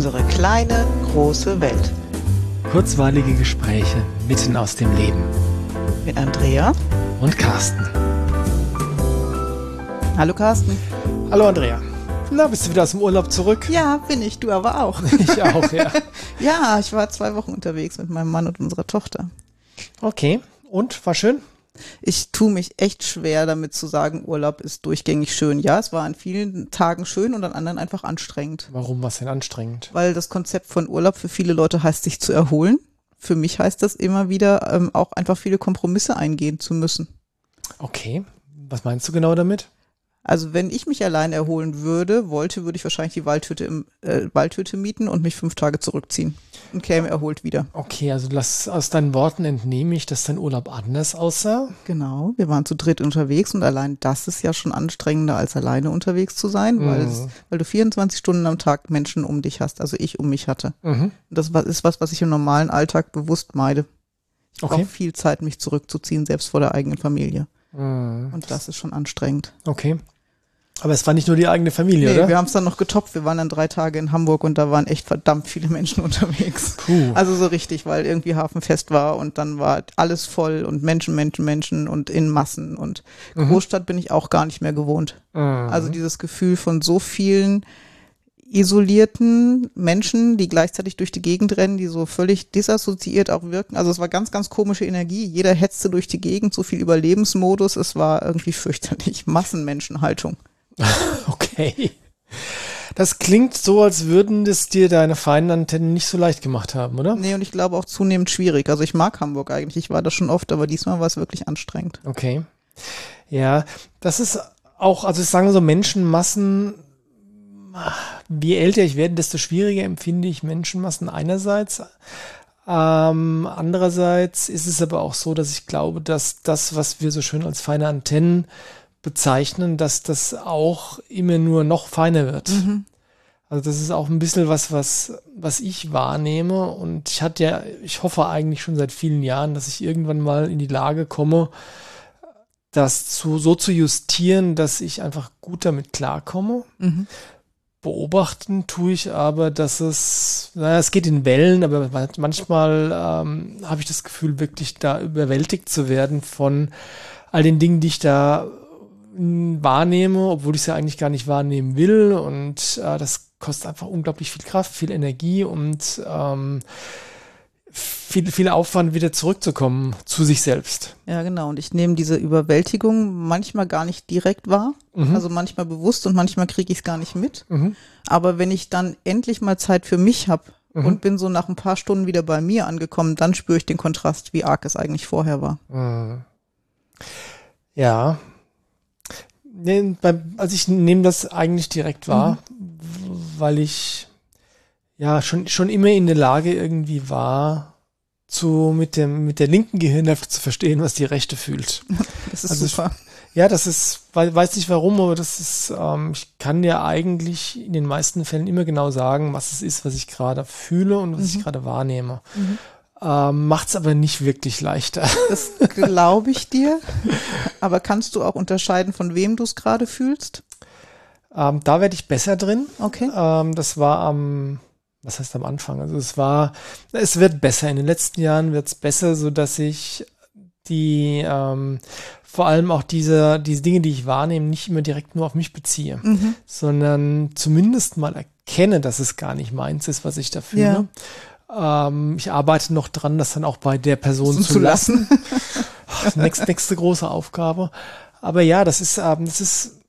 Unsere kleine, große Welt. Kurzweilige Gespräche mitten aus dem Leben. Mit Andrea und Carsten. Hallo Carsten. Hallo Andrea. Na, bist du wieder aus dem Urlaub zurück? Ja, bin ich. Du aber auch. Ich auch, ja. ja, ich war zwei Wochen unterwegs mit meinem Mann und unserer Tochter. Okay. Und war schön? Ich tue mich echt schwer damit zu sagen, Urlaub ist durchgängig schön. Ja, es war an vielen Tagen schön und an anderen einfach anstrengend. Warum war es denn anstrengend? Weil das Konzept von Urlaub für viele Leute heißt, sich zu erholen. Für mich heißt das immer wieder ähm, auch einfach viele Kompromisse eingehen zu müssen. Okay. Was meinst du genau damit? Also wenn ich mich allein erholen würde, wollte, würde ich wahrscheinlich die Waldhütte im äh, Waldhütte mieten und mich fünf Tage zurückziehen und käme erholt wieder. Okay, also lass aus deinen Worten entnehme ich, dass dein Urlaub anders aussah. Genau, wir waren zu dritt unterwegs und allein das ist ja schon anstrengender als alleine unterwegs zu sein, mhm. weil, es, weil du 24 Stunden am Tag Menschen um dich hast, also ich um mich hatte. Mhm. Das ist was, was ich im normalen Alltag bewusst meide. Ich okay. brauche viel Zeit, mich zurückzuziehen, selbst vor der eigenen Familie. Mhm. Und das ist schon anstrengend. Okay. Aber es war nicht nur die eigene Familie, nee, oder? wir haben es dann noch getoppt. Wir waren dann drei Tage in Hamburg und da waren echt verdammt viele Menschen unterwegs. Puh. Also so richtig, weil irgendwie Hafenfest war und dann war alles voll und Menschen, Menschen, Menschen und in Massen. Und mhm. Großstadt bin ich auch gar nicht mehr gewohnt. Mhm. Also dieses Gefühl von so vielen isolierten Menschen, die gleichzeitig durch die Gegend rennen, die so völlig disassoziiert auch wirken. Also es war ganz, ganz komische Energie. Jeder hetzte durch die Gegend, so viel Überlebensmodus. Es war irgendwie fürchterlich. Massenmenschenhaltung. okay. Das klingt so, als würden das dir deine feinen Antennen nicht so leicht gemacht haben, oder? Nee, und ich glaube auch zunehmend schwierig. Also ich mag Hamburg eigentlich. Ich war da schon oft, aber diesmal war es wirklich anstrengend. Okay. Ja, das ist auch, also ich sage so Menschenmassen je älter ich werde, desto schwieriger empfinde ich Menschenmassen einerseits. Ähm, andererseits ist es aber auch so, dass ich glaube, dass das, was wir so schön als feine Antennen bezeichnen, dass das auch immer nur noch feiner wird. Mhm. Also das ist auch ein bisschen was, was, was ich wahrnehme. Und ich hatte ja, ich hoffe eigentlich schon seit vielen Jahren, dass ich irgendwann mal in die Lage komme, das zu, so zu justieren, dass ich einfach gut damit klarkomme. Mhm. Beobachten tue ich aber, dass es, naja, es geht in Wellen, aber manchmal ähm, habe ich das Gefühl, wirklich da überwältigt zu werden von all den Dingen, die ich da hm, wahrnehme, obwohl ich ja eigentlich gar nicht wahrnehmen will. Und äh, das kostet einfach unglaublich viel Kraft, viel Energie und ähm, viel, viel Aufwand, wieder zurückzukommen zu sich selbst. Ja, genau. Und ich nehme diese Überwältigung manchmal gar nicht direkt wahr. Mhm. Also manchmal bewusst und manchmal kriege ich es gar nicht mit. Mhm. Aber wenn ich dann endlich mal Zeit für mich habe mhm. und bin so nach ein paar Stunden wieder bei mir angekommen, dann spüre ich den Kontrast, wie arg es eigentlich vorher war. Mhm. Ja. Nee, also ich nehme das eigentlich direkt wahr, mhm. weil ich ja schon, schon immer in der Lage irgendwie war, zu, mit dem, mit der linken Gehirnhälfte zu verstehen, was die rechte fühlt. Das ist also super. Ich, ja, das ist, weiß nicht warum, aber das ist, ähm, ich kann dir eigentlich in den meisten Fällen immer genau sagen, was es ist, was ich gerade fühle und was mhm. ich gerade wahrnehme. Mhm. Ähm, macht's aber nicht wirklich leichter. Das glaube ich dir. Aber kannst du auch unterscheiden, von wem du es gerade fühlst? Ähm, da werde ich besser drin. Okay. Ähm, das war am was heißt am Anfang? Also es war, es wird besser. In den letzten Jahren wird es besser, so dass ich die ähm, vor allem auch diese, diese Dinge, die ich wahrnehme, nicht immer direkt nur auf mich beziehe, mhm. sondern zumindest mal erkenne, dass es gar nicht meins ist, was ich da fühle. Ja. Ähm, ich arbeite noch dran, das dann auch bei der Person zu, zu lassen. lassen. nächste, nächste große Aufgabe. Aber ja, das ist, ähm, das ist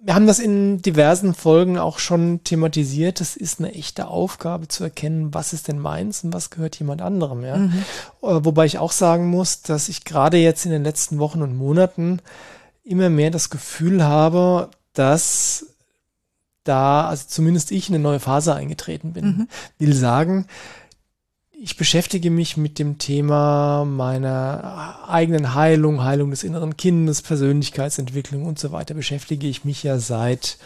wir haben das in diversen Folgen auch schon thematisiert. Es ist eine echte Aufgabe zu erkennen, was ist denn meins und was gehört jemand anderem. Ja? Mhm. Äh, wobei ich auch sagen muss, dass ich gerade jetzt in den letzten Wochen und Monaten immer mehr das Gefühl habe, dass da, also zumindest ich, in eine neue Phase eingetreten bin. Mhm. Will sagen, ich beschäftige mich mit dem Thema meiner eigenen Heilung, Heilung des inneren Kindes, Persönlichkeitsentwicklung und so weiter, beschäftige ich mich ja seit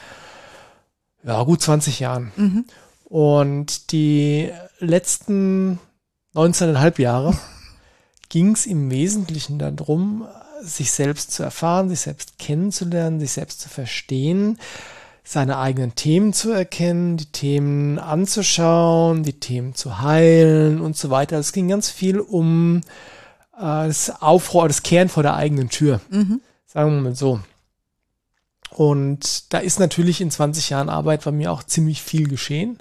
ja, gut 20 Jahren. Mhm. Und die letzten 19,5 Jahre ging es im Wesentlichen darum, sich selbst zu erfahren, sich selbst kennenzulernen, sich selbst zu verstehen, seine eigenen Themen zu erkennen, die Themen anzuschauen, die Themen zu heilen und so weiter. Es ging ganz viel um äh, das Aufrohr, das Kehren vor der eigenen Tür. Mhm. Sagen wir mal so. Und da ist natürlich in 20 Jahren Arbeit bei mir auch ziemlich viel geschehen.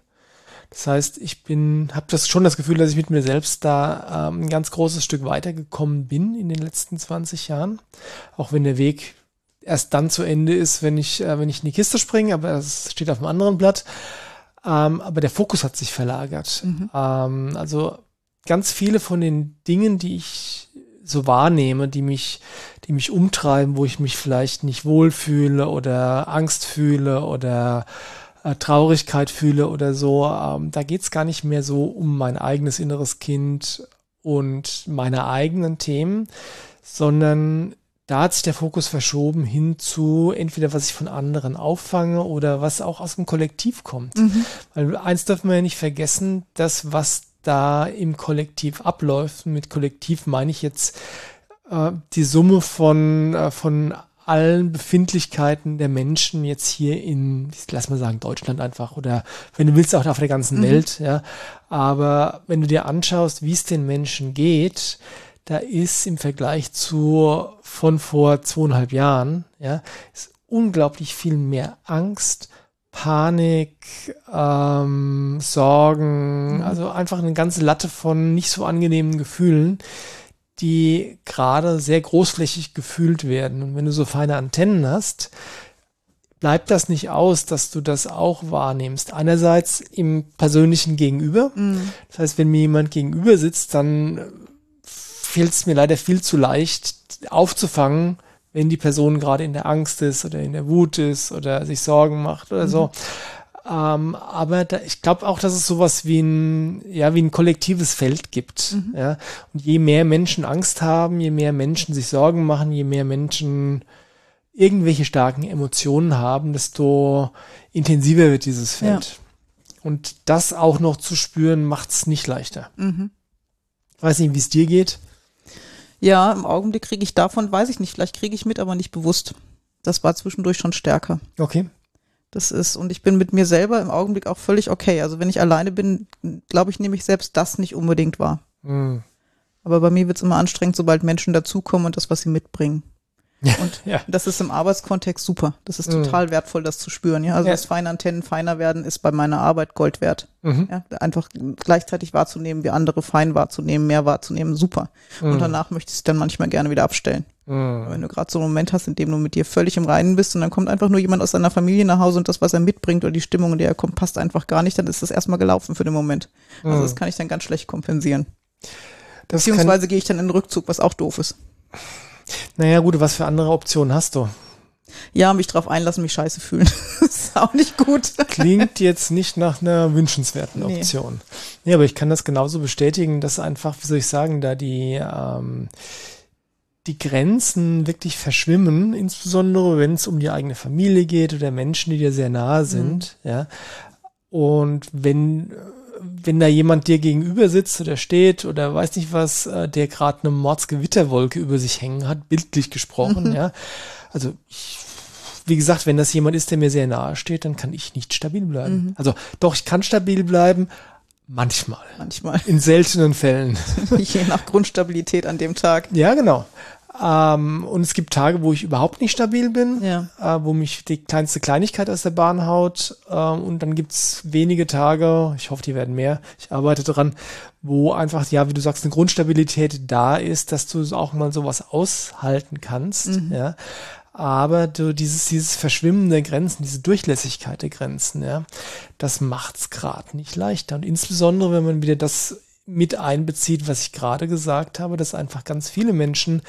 Das heißt, ich bin, habe das schon das Gefühl, dass ich mit mir selbst da ähm, ein ganz großes Stück weitergekommen bin in den letzten 20 Jahren. Auch wenn der Weg erst dann zu Ende ist, wenn ich, äh, wenn ich in die Kiste springe, aber das steht auf einem anderen Blatt. Ähm, aber der Fokus hat sich verlagert. Mhm. Ähm, also ganz viele von den Dingen, die ich so wahrnehme, die mich, die mich umtreiben, wo ich mich vielleicht nicht wohlfühle oder Angst fühle oder äh, Traurigkeit fühle oder so, ähm, da geht's gar nicht mehr so um mein eigenes inneres Kind und meine eigenen Themen, sondern da hat sich der Fokus verschoben hin zu entweder was ich von anderen auffange oder was auch aus dem Kollektiv kommt. Mhm. Weil eins dürfen wir ja nicht vergessen, das, was da im Kollektiv abläuft, mit Kollektiv meine ich jetzt äh, die Summe von, äh, von allen Befindlichkeiten der Menschen jetzt hier in, lass mal sagen, Deutschland einfach oder wenn du willst auch auf der ganzen mhm. Welt, ja. Aber wenn du dir anschaust, wie es den Menschen geht, da ist im Vergleich zu von vor zweieinhalb Jahren, ja, ist unglaublich viel mehr Angst, Panik, ähm, Sorgen, mhm. also einfach eine ganze Latte von nicht so angenehmen Gefühlen, die gerade sehr großflächig gefühlt werden. Und wenn du so feine Antennen hast, bleibt das nicht aus, dass du das auch wahrnimmst. Einerseits im persönlichen Gegenüber. Mhm. Das heißt, wenn mir jemand gegenüber sitzt, dann fällt es mir leider viel zu leicht aufzufangen, wenn die Person gerade in der Angst ist oder in der Wut ist oder sich Sorgen macht oder mhm. so. Ähm, aber da, ich glaube auch, dass es sowas wie ein, ja, wie ein kollektives Feld gibt. Mhm. Ja? Und je mehr Menschen Angst haben, je mehr Menschen sich Sorgen machen, je mehr Menschen irgendwelche starken Emotionen haben, desto intensiver wird dieses Feld. Ja. Und das auch noch zu spüren, macht es nicht leichter. Mhm. Weiß nicht, wie es dir geht. Ja, im Augenblick kriege ich davon, weiß ich nicht, vielleicht kriege ich mit, aber nicht bewusst. Das war zwischendurch schon stärker. Okay. Das ist, und ich bin mit mir selber im Augenblick auch völlig okay. Also wenn ich alleine bin, glaube ich, nehme ich selbst das nicht unbedingt wahr. Mhm. Aber bei mir wird es immer anstrengend, sobald Menschen dazukommen und das, was sie mitbringen. Und ja. das ist im Arbeitskontext super. Das ist total mhm. wertvoll, das zu spüren. Ja, also ja. dass feine Antennen feiner werden, ist bei meiner Arbeit Gold wert. Mhm. Ja, einfach gleichzeitig wahrzunehmen, wie andere fein wahrzunehmen, mehr wahrzunehmen, super. Mhm. Und danach möchte ich es dann manchmal gerne wieder abstellen. Mhm. Wenn du gerade so einen Moment hast, in dem du mit dir völlig im Reinen bist und dann kommt einfach nur jemand aus deiner Familie nach Hause und das, was er mitbringt oder die Stimmung, in der er kommt, passt einfach gar nicht, dann ist das erstmal gelaufen für den Moment. Also das mhm. kann ich dann ganz schlecht kompensieren. Das Beziehungsweise gehe ich dann in den Rückzug, was auch doof ist. Naja, gut, was für andere Optionen hast du? Ja, mich drauf einlassen, mich scheiße fühlen. ist auch nicht gut. Klingt jetzt nicht nach einer wünschenswerten Option. Nee. Ja, aber ich kann das genauso bestätigen, dass einfach, wie soll ich sagen, da die, ähm, die Grenzen wirklich verschwimmen, insbesondere wenn es um die eigene Familie geht oder Menschen, die dir sehr nahe sind, mhm. ja. Und wenn wenn da jemand dir gegenüber sitzt oder steht oder weiß nicht was, äh, der gerade eine Mordsgewitterwolke über sich hängen hat, bildlich gesprochen, mhm. ja. Also ich, wie gesagt, wenn das jemand ist, der mir sehr nahe steht, dann kann ich nicht stabil bleiben. Mhm. Also doch, ich kann stabil bleiben, manchmal. Manchmal. In seltenen Fällen. Je nach Grundstabilität an dem Tag. Ja, genau. Ähm, und es gibt Tage, wo ich überhaupt nicht stabil bin, ja. äh, wo mich die kleinste Kleinigkeit aus der Bahn haut. Äh, und dann gibt's wenige Tage, ich hoffe, die werden mehr, ich arbeite dran, wo einfach, ja, wie du sagst, eine Grundstabilität da ist, dass du auch mal sowas aushalten kannst. Mhm. Ja. Aber du, dieses, dieses Verschwimmen der Grenzen, diese Durchlässigkeit der Grenzen, ja, das macht's gerade nicht leichter. Und insbesondere, wenn man wieder das mit einbezieht, was ich gerade gesagt habe, dass einfach ganz viele Menschen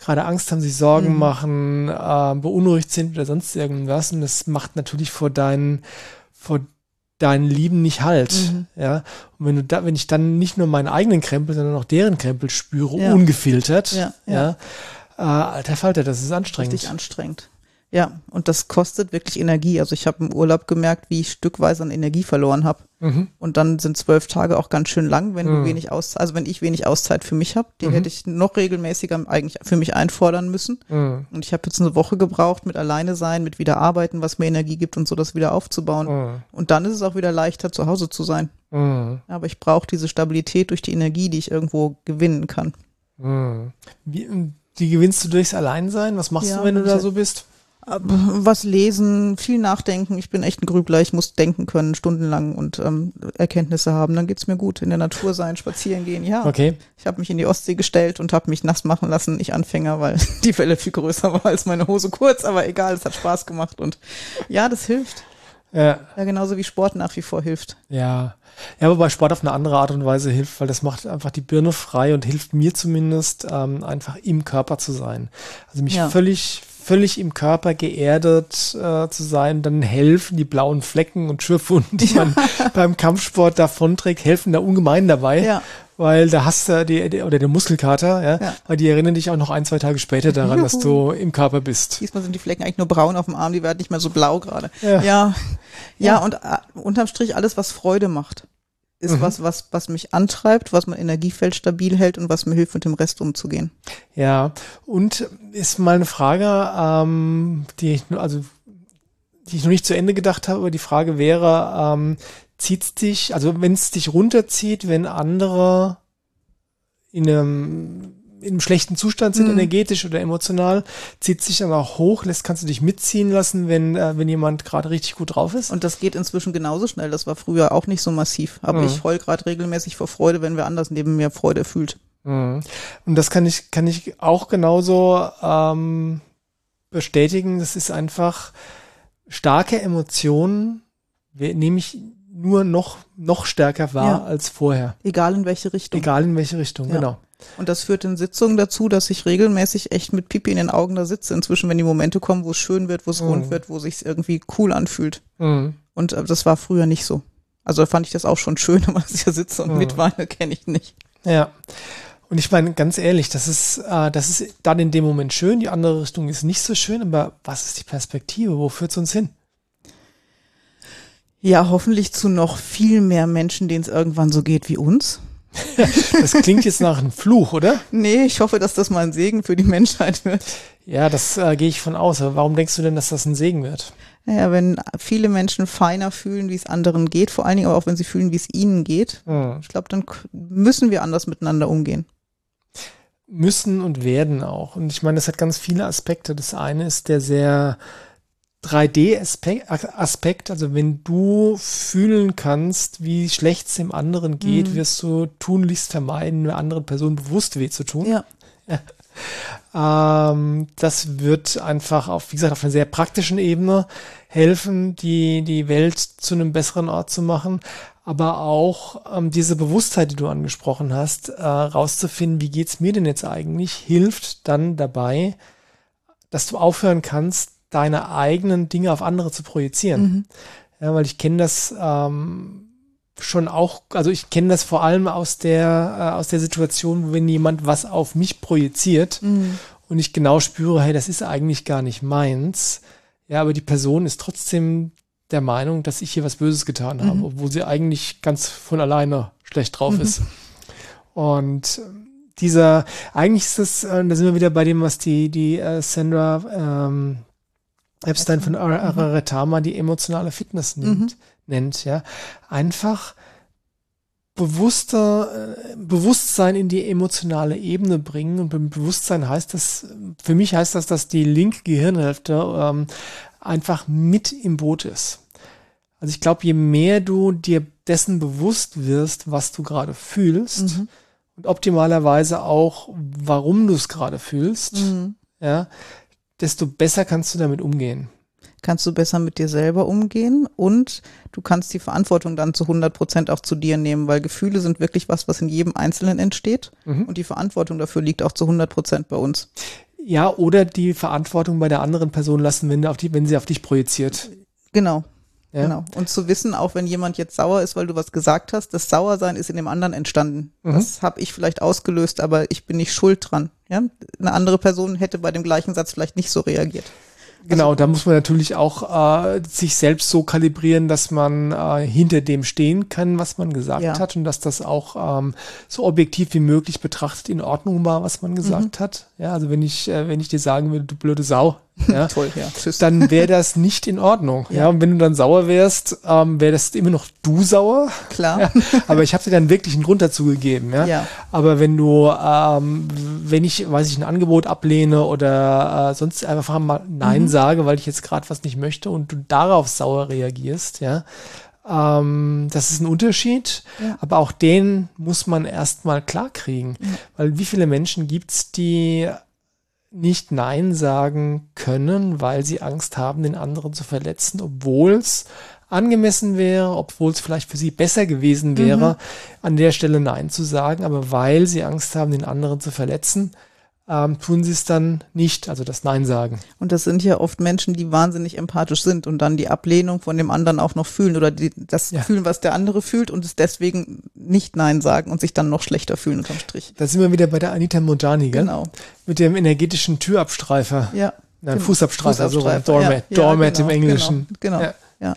gerade Angst haben, sich Sorgen mhm. machen, äh, beunruhigt sind oder sonst irgendwas. Und das macht natürlich vor deinen, vor deinen Lieben nicht halt. Mhm. Ja. Und wenn du da, wenn ich dann nicht nur meinen eigenen Krempel, sondern auch deren Krempel spüre, ja. ungefiltert, ja, ja. ja äh, alter Falter, das ist anstrengend. Richtig anstrengend. Ja, und das kostet wirklich Energie. Also ich habe im Urlaub gemerkt, wie ich stückweise an Energie verloren habe. Mhm. Und dann sind zwölf Tage auch ganz schön lang, wenn mhm. du wenig aus, also wenn ich wenig Auszeit für mich habe. Die mhm. hätte ich noch regelmäßiger eigentlich für mich einfordern müssen. Mhm. Und ich habe jetzt eine Woche gebraucht mit alleine sein, mit wieder arbeiten, was mir Energie gibt und so das wieder aufzubauen. Mhm. Und dann ist es auch wieder leichter, zu Hause zu sein. Mhm. Aber ich brauche diese Stabilität durch die Energie, die ich irgendwo gewinnen kann. Wie, die gewinnst du durchs Alleinsein? Was machst ja, du, wenn du da so bist? Was lesen, viel nachdenken. Ich bin echt ein Grübler. Ich muss denken können, stundenlang und ähm, Erkenntnisse haben. Dann geht's mir gut. In der Natur sein, spazieren gehen. Ja. Okay. Ich habe mich in die Ostsee gestellt und habe mich nass machen lassen. Ich Anfänger, weil die Welle viel größer war als meine Hose kurz. Aber egal, es hat Spaß gemacht. Und ja, das hilft. Ja. ja, genauso wie Sport nach wie vor hilft. Ja. Ja, aber bei Sport auf eine andere Art und Weise hilft, weil das macht einfach die Birne frei und hilft mir zumindest, ähm, einfach im Körper zu sein. Also mich ja. völlig, völlig im Körper geerdet äh, zu sein, dann helfen die blauen Flecken und Schürfwunden, die man beim Kampfsport davonträgt, helfen da ungemein dabei. Ja. Weil da hast du die, die oder der Muskelkater, ja, ja, weil die erinnern dich auch noch ein, zwei Tage später daran, Juhu. dass du im Körper bist. Diesmal sind die Flecken eigentlich nur braun auf dem Arm, die werden nicht mehr so blau gerade. Ja. ja. Ja, und uh, unterm Strich alles, was Freude macht ist mhm. was, was, was mich antreibt, was mein Energiefeld stabil hält und was mir hilft, mit dem Rest umzugehen. Ja, und ist mal eine Frage, ähm, die ich, also, die ich noch nicht zu Ende gedacht habe, aber die Frage wäre, ähm, zieht's dich, also wenn es dich runterzieht, wenn andere in einem in einem schlechten Zustand sind, mhm. energetisch oder emotional, zieht sich aber auch hoch, lässt, kannst du dich mitziehen lassen, wenn, äh, wenn jemand gerade richtig gut drauf ist. Und das geht inzwischen genauso schnell. Das war früher auch nicht so massiv. Aber mhm. ich heul gerade regelmäßig vor Freude, wenn wer anders neben mir Freude fühlt. Mhm. Und das kann ich, kann ich auch genauso ähm, bestätigen. Das ist einfach starke Emotionen, nehme ich nur noch, noch stärker wahr ja. als vorher. Egal in welche Richtung. Egal in welche Richtung, ja. genau. Und das führt in Sitzungen dazu, dass ich regelmäßig echt mit Pipi in den Augen da sitze. Inzwischen, wenn die Momente kommen, wo es schön wird, wo es mhm. rund wird, wo es sich irgendwie cool anfühlt. Mhm. Und äh, das war früher nicht so. Also fand ich das auch schon schön, aber dass ich da sitze und mhm. mitweine, kenne ich nicht. Ja. Und ich meine, ganz ehrlich, das ist, äh, das ist dann in dem Moment schön, die andere Richtung ist nicht so schön, aber was ist die Perspektive? Wo führt es uns hin? Ja, hoffentlich zu noch viel mehr Menschen, denen es irgendwann so geht wie uns. das klingt jetzt nach einem Fluch, oder? Nee, ich hoffe, dass das mal ein Segen für die Menschheit wird. Ja, das äh, gehe ich von aus. Aber warum denkst du denn, dass das ein Segen wird? Naja, wenn viele Menschen feiner fühlen, wie es anderen geht, vor allen Dingen aber auch, wenn sie fühlen, wie es ihnen geht, hm. ich glaube, dann müssen wir anders miteinander umgehen. Müssen und werden auch. Und ich meine, das hat ganz viele Aspekte. Das eine ist der sehr 3D-Aspekt, also wenn du fühlen kannst, wie schlecht es dem anderen geht, mhm. wirst du tunlichst vermeiden, einer anderen Person bewusst weh zu tun. Ja. ähm, das wird einfach auf, wie gesagt, auf einer sehr praktischen Ebene helfen, die, die Welt zu einem besseren Ort zu machen. Aber auch ähm, diese Bewusstheit, die du angesprochen hast, äh, rauszufinden, wie geht's mir denn jetzt eigentlich, hilft dann dabei, dass du aufhören kannst, deine eigenen Dinge auf andere zu projizieren. Mhm. Ja, weil ich kenne das ähm, schon auch, also ich kenne das vor allem aus der, äh, aus der Situation, wenn jemand was auf mich projiziert mhm. und ich genau spüre, hey, das ist eigentlich gar nicht meins. Ja, aber die Person ist trotzdem der Meinung, dass ich hier was Böses getan mhm. habe, obwohl sie eigentlich ganz von alleine schlecht drauf mhm. ist. Und dieser, eigentlich ist das, äh, da sind wir wieder bei dem, was die, die äh, Sandra ähm, Epstein von Araretama die emotionale Fitness nimmt, mhm. nennt, ja. Einfach bewusster, äh, Bewusstsein in die emotionale Ebene bringen. Und beim Bewusstsein heißt das, für mich heißt das, dass die linke Gehirnhälfte ähm, einfach mit im Boot ist. Also ich glaube, je mehr du dir dessen bewusst wirst, was du gerade fühlst mhm. und optimalerweise auch, warum du es gerade fühlst, mhm. ja, desto besser kannst du damit umgehen. Kannst du besser mit dir selber umgehen und du kannst die Verantwortung dann zu 100 Prozent auch zu dir nehmen, weil Gefühle sind wirklich was, was in jedem Einzelnen entsteht mhm. und die Verantwortung dafür liegt auch zu 100 Prozent bei uns. Ja, oder die Verantwortung bei der anderen Person lassen, wenn, die, wenn sie auf dich projiziert. Genau. Ja. Genau. Und zu wissen, auch wenn jemand jetzt sauer ist, weil du was gesagt hast, das Sauersein ist in dem anderen entstanden. Mhm. Das habe ich vielleicht ausgelöst, aber ich bin nicht schuld dran. Ja? Eine andere Person hätte bei dem gleichen Satz vielleicht nicht so reagiert. Genau, also, da muss man natürlich auch äh, sich selbst so kalibrieren, dass man äh, hinter dem stehen kann, was man gesagt ja. hat und dass das auch ähm, so objektiv wie möglich betrachtet in Ordnung war, was man gesagt mhm. hat. Ja, also wenn ich, äh, wenn ich dir sagen würde, du blöde Sau, ja, Toll, ja. dann wäre das nicht in Ordnung. Ja. ja. und wenn du dann sauer wärst, ähm, wäre das immer noch du sauer. Klar. Ja, aber ich habe dir dann wirklich einen Grund dazu gegeben. Ja. ja. Aber wenn du, ähm, wenn ich, weiß ich, ein Angebot ablehne oder äh, sonst einfach mal Nein mhm. sage, weil ich jetzt gerade was nicht möchte und du darauf sauer reagierst, ja, ähm, das ist ein Unterschied, ja. aber auch den muss man erstmal klarkriegen. Ja. Weil wie viele Menschen gibt's, die nicht Nein sagen können, weil sie Angst haben, den anderen zu verletzen, obwohl es angemessen wäre, obwohl es vielleicht für sie besser gewesen wäre, mhm. an der Stelle Nein zu sagen, aber weil sie Angst haben, den anderen zu verletzen, ähm, tun sie es dann nicht, also das Nein sagen. Und das sind ja oft Menschen, die wahnsinnig empathisch sind und dann die Ablehnung von dem anderen auch noch fühlen oder die, das ja. fühlen, was der andere fühlt und es deswegen nicht Nein sagen und sich dann noch schlechter fühlen unterm Strich. Da sind wir wieder bei der Anita Mondani, gell? Genau. Mit dem energetischen Türabstreifer. Ja. Nein, Fußabstreifer, Fußabstreifer. so Doormat, ja, Doormat ja, genau, im Englischen. Genau, genau. ja.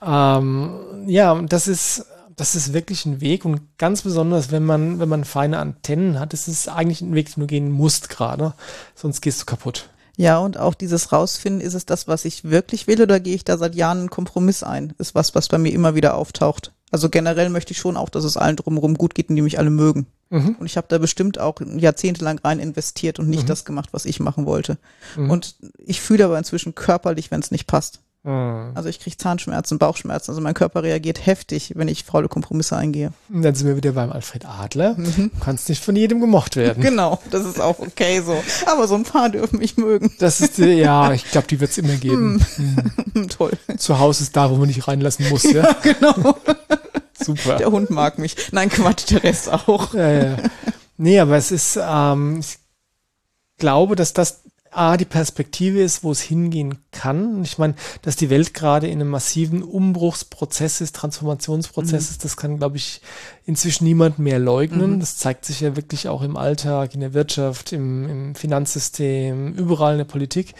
Ja. Ähm, ja, und das ist das ist wirklich ein Weg und ganz besonders, wenn man, wenn man feine Antennen hat, ist es eigentlich ein Weg, den du gehen musst gerade, sonst gehst du kaputt. Ja, und auch dieses Rausfinden, ist es das, was ich wirklich will oder gehe ich da seit Jahren einen Kompromiss ein? Ist was, was bei mir immer wieder auftaucht. Also generell möchte ich schon auch, dass es allen drumherum gut geht und die mich alle mögen. Mhm. Und ich habe da bestimmt auch jahrzehntelang rein investiert und nicht mhm. das gemacht, was ich machen wollte. Mhm. Und ich fühle aber inzwischen körperlich, wenn es nicht passt. Mhm. Also ich kriege Zahnschmerzen, Bauchschmerzen. Also mein Körper reagiert heftig, wenn ich faule Kompromisse eingehe. Und dann sind wir wieder beim Alfred Adler. Mhm. Du kannst nicht von jedem gemocht werden. Genau, das ist auch okay so. Aber so ein paar dürfen mich mögen. Das ist, ja, ich glaube, die wird es immer geben. Mhm. Toll. Zu Hause ist da, wo man nicht reinlassen muss. Ja, ja genau. Super. Der Hund mag mich. Nein, Quatsch, der Rest auch. Ja, ja. Nee, aber es ist, ähm, ich glaube, dass das A, die Perspektive ist, wo es hingehen kann. Ich meine, dass die Welt gerade in einem massiven Umbruchsprozess ist, Transformationsprozess mhm. ist, das kann, glaube ich, inzwischen niemand mehr leugnen. Mhm. Das zeigt sich ja wirklich auch im Alltag, in der Wirtschaft, im, im Finanzsystem, überall in der Politik.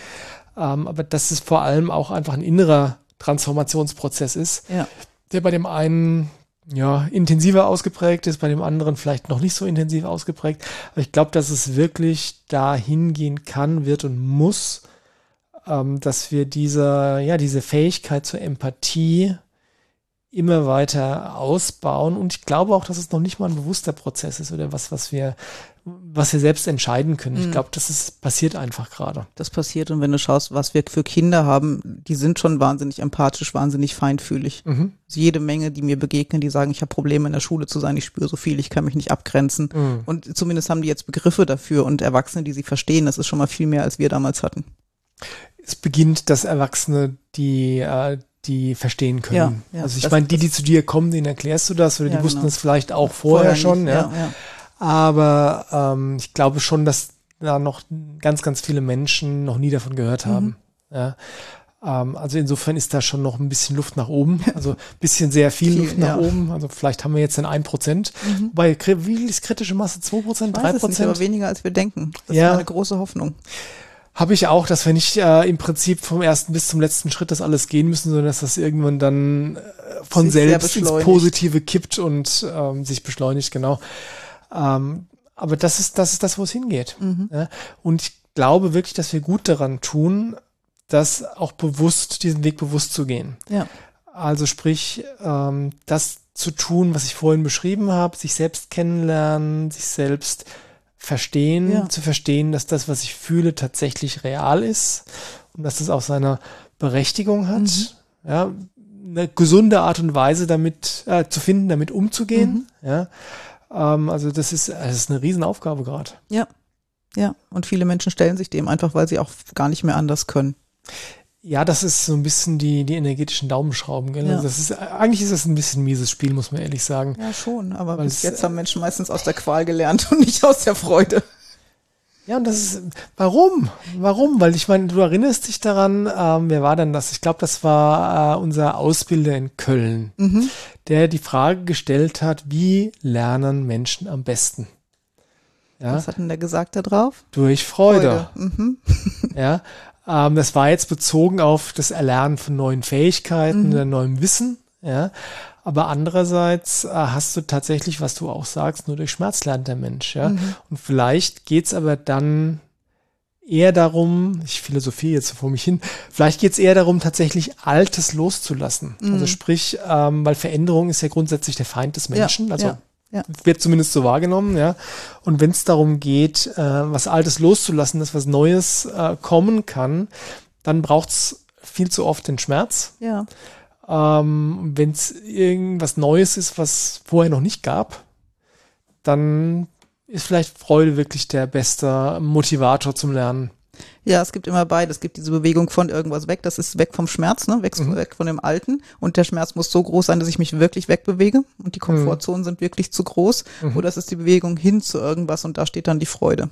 Ähm, aber dass es vor allem auch einfach ein innerer Transformationsprozess ist, ja. der bei dem einen ja, intensiver ausgeprägt ist, bei dem anderen vielleicht noch nicht so intensiv ausgeprägt. Aber ich glaube, dass es wirklich dahin gehen kann, wird und muss, ähm, dass wir diese, ja, diese Fähigkeit zur Empathie immer weiter ausbauen. Und ich glaube auch, dass es noch nicht mal ein bewusster Prozess ist oder was, was wir, was wir selbst entscheiden können. Ich mhm. glaube, das ist, passiert einfach gerade. Das passiert. Und wenn du schaust, was wir für Kinder haben, die sind schon wahnsinnig empathisch, wahnsinnig feinfühlig. Mhm. Also jede Menge, die mir begegnen, die sagen, ich habe Probleme in der Schule zu sein, ich spüre so viel, ich kann mich nicht abgrenzen. Mhm. Und zumindest haben die jetzt Begriffe dafür und Erwachsene, die sie verstehen. Das ist schon mal viel mehr, als wir damals hatten. Es beginnt, dass Erwachsene die, äh, die verstehen können. Ja, ja, also ich meine, die, die zu dir kommen, denen erklärst du das oder ja, die wussten genau. es vielleicht auch vorher, vorher schon. Ja. Aber ähm, ich glaube schon, dass da noch ganz, ganz viele Menschen noch nie davon gehört haben. Mhm. Ja. Ähm, also insofern ist da schon noch ein bisschen Luft nach oben. Also ein bisschen sehr viel, viel Luft nach oben. Also vielleicht haben wir jetzt dann ein Prozent. Mhm. Wobei, wie ist kritische Masse? Zwei Prozent, drei Prozent? aber weniger als wir denken. Das ja. ist eine große Hoffnung. Habe ich auch, dass wir nicht äh, im Prinzip vom ersten bis zum letzten Schritt das alles gehen müssen, sondern dass das irgendwann dann äh, von sich selbst ins Positive kippt und ähm, sich beschleunigt, genau. Ähm, aber das ist, das ist das, wo es hingeht. Mhm. Ja? Und ich glaube wirklich, dass wir gut daran tun, das auch bewusst, diesen Weg bewusst zu gehen. Ja. Also sprich, ähm, das zu tun, was ich vorhin beschrieben habe, sich selbst kennenlernen, sich selbst verstehen, ja. zu verstehen, dass das, was ich fühle, tatsächlich real ist und dass das auch seine Berechtigung hat. Mhm. Ja, eine gesunde Art und Weise damit äh, zu finden, damit umzugehen. Mhm. Ja, ähm, also das ist, das ist eine Riesenaufgabe gerade. Ja, ja. Und viele Menschen stellen sich dem einfach, weil sie auch gar nicht mehr anders können. Ja, das ist so ein bisschen die, die energetischen Daumenschrauben. Gell? Ja. Also das ist, eigentlich ist das ein bisschen ein mieses Spiel, muss man ehrlich sagen. Ja, schon. Aber Weil bis jetzt haben Menschen meistens aus der Qual gelernt und nicht aus der Freude. Ja, und das ist, warum? Warum? Weil ich meine, du erinnerst dich daran, ähm, wer war denn das? Ich glaube, das war äh, unser Ausbilder in Köln, mhm. der die Frage gestellt hat, wie lernen Menschen am besten? Ja? Was hat denn der gesagt da drauf? Durch Freude. Freude. Mhm. Ja, Ähm, das war jetzt bezogen auf das Erlernen von neuen Fähigkeiten, mhm. neuem Wissen. Ja. Aber andererseits äh, hast du tatsächlich, was du auch sagst, nur durch Schmerz lernt der Mensch. Ja. Mhm. Und vielleicht geht's aber dann eher darum, ich philosophiere jetzt vor mich hin, vielleicht geht es eher darum, tatsächlich Altes loszulassen. Also mhm. Also sprich, ähm, weil Veränderung ist ja grundsätzlich der Feind des Menschen. Ja, also ja. Ja. Wird zumindest so wahrgenommen, ja. Und wenn es darum geht, äh, was Altes loszulassen, dass was Neues äh, kommen kann, dann braucht es viel zu oft den Schmerz. Ja. Ähm, wenn es irgendwas Neues ist, was vorher noch nicht gab, dann ist vielleicht Freude wirklich der beste Motivator zum Lernen. Ja, es gibt immer beide. Es gibt diese Bewegung von irgendwas weg. Das ist weg vom Schmerz, ne? weg, mhm. weg von dem Alten. Und der Schmerz muss so groß sein, dass ich mich wirklich wegbewege. Und die Komfortzonen mhm. sind wirklich zu groß. Mhm. Oder es ist die Bewegung hin zu irgendwas und da steht dann die Freude.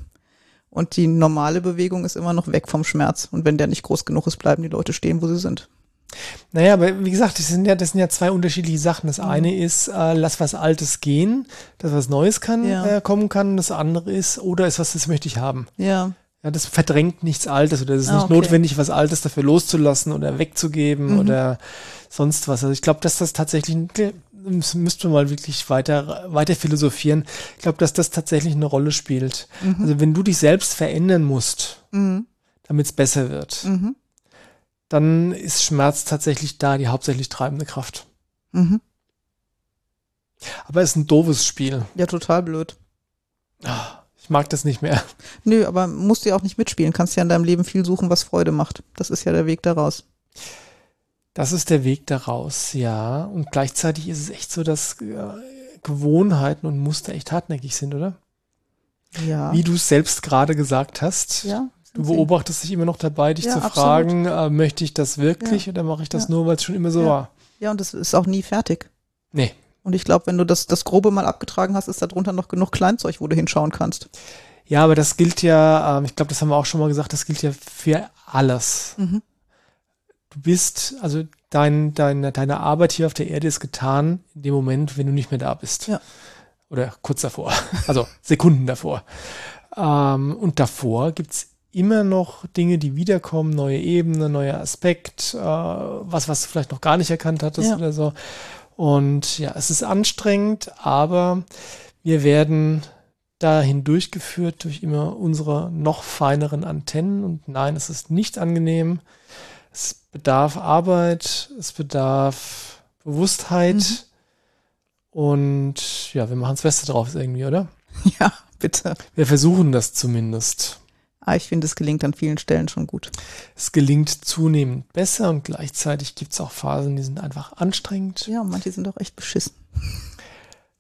Und die normale Bewegung ist immer noch weg vom Schmerz. Und wenn der nicht groß genug ist, bleiben die Leute stehen, wo sie sind. Naja, aber wie gesagt, das sind ja, das sind ja zwei unterschiedliche Sachen. Das mhm. eine ist, äh, lass was Altes gehen, dass was Neues kann, ja. äh, kommen kann. Das andere ist, oder ist was, das möchte ich haben. Ja. Ja, das verdrängt nichts Altes oder es ist ah, nicht okay. notwendig, was Altes dafür loszulassen oder wegzugeben mhm. oder sonst was. Also ich glaube, dass das tatsächlich, das müsste man mal wirklich weiter, weiter philosophieren. Ich glaube, dass das tatsächlich eine Rolle spielt. Mhm. Also wenn du dich selbst verändern musst, mhm. damit es besser wird, mhm dann ist Schmerz tatsächlich da die hauptsächlich treibende Kraft. Mhm. Aber es ist ein doofes Spiel. Ja, total blöd. Ah, ich mag das nicht mehr. Nö, aber musst du ja auch nicht mitspielen. Kannst ja in deinem Leben viel suchen, was Freude macht. Das ist ja der Weg daraus. Das ist der Weg daraus, ja. Und gleichzeitig ist es echt so, dass äh, Gewohnheiten und Muster echt hartnäckig sind, oder? Ja. Wie du es selbst gerade gesagt hast. Ja. Du beobachtest dich immer noch dabei, dich ja, zu fragen, äh, möchte ich das wirklich ja. oder mache ich das nur, weil es schon immer so war? Ja, und das ist auch nie fertig. Nee. Und ich glaube, wenn du das, das Grobe mal abgetragen hast, ist da drunter noch genug Kleinzeug, wo du hinschauen kannst. Ja, aber das gilt ja, ähm, ich glaube, das haben wir auch schon mal gesagt, das gilt ja für alles. Mhm. Du bist, also dein, dein, deine Arbeit hier auf der Erde ist getan in dem Moment, wenn du nicht mehr da bist. Ja. Oder kurz davor. Also Sekunden davor. Ähm, und davor gibt's immer noch Dinge, die wiederkommen, neue Ebene, neuer Aspekt, äh, was, was du vielleicht noch gar nicht erkannt hattest ja. oder so. Und ja, es ist anstrengend, aber wir werden dahin durchgeführt durch immer unsere noch feineren Antennen. Und nein, es ist nicht angenehm. Es bedarf Arbeit, es bedarf Bewusstheit. Mhm. Und ja, wir machen das Beste drauf irgendwie, oder? Ja, bitte. Wir versuchen das zumindest. Aber ah, ich finde, es gelingt an vielen Stellen schon gut. Es gelingt zunehmend besser und gleichzeitig gibt es auch Phasen, die sind einfach anstrengend. Ja, manche sind auch echt beschissen.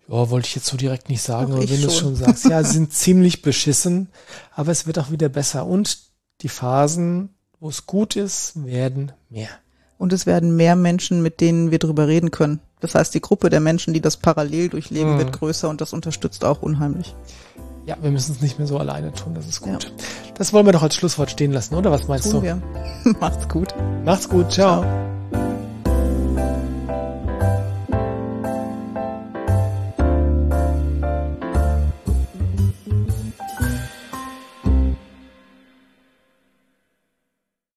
Ja, wollte ich jetzt so direkt nicht sagen, aber wenn du es schon sagst, ja, sie sind ziemlich beschissen, aber es wird auch wieder besser. Und die Phasen, wo es gut ist, werden mehr. Und es werden mehr Menschen, mit denen wir drüber reden können. Das heißt, die Gruppe der Menschen, die das parallel durchleben, hm. wird größer und das unterstützt auch unheimlich. Ja, wir müssen es nicht mehr so alleine tun, das ist gut. Ja. Das wollen wir doch als Schlusswort stehen lassen, oder was meinst Tun du? Wir. Macht's gut. Macht's gut, ciao. ciao.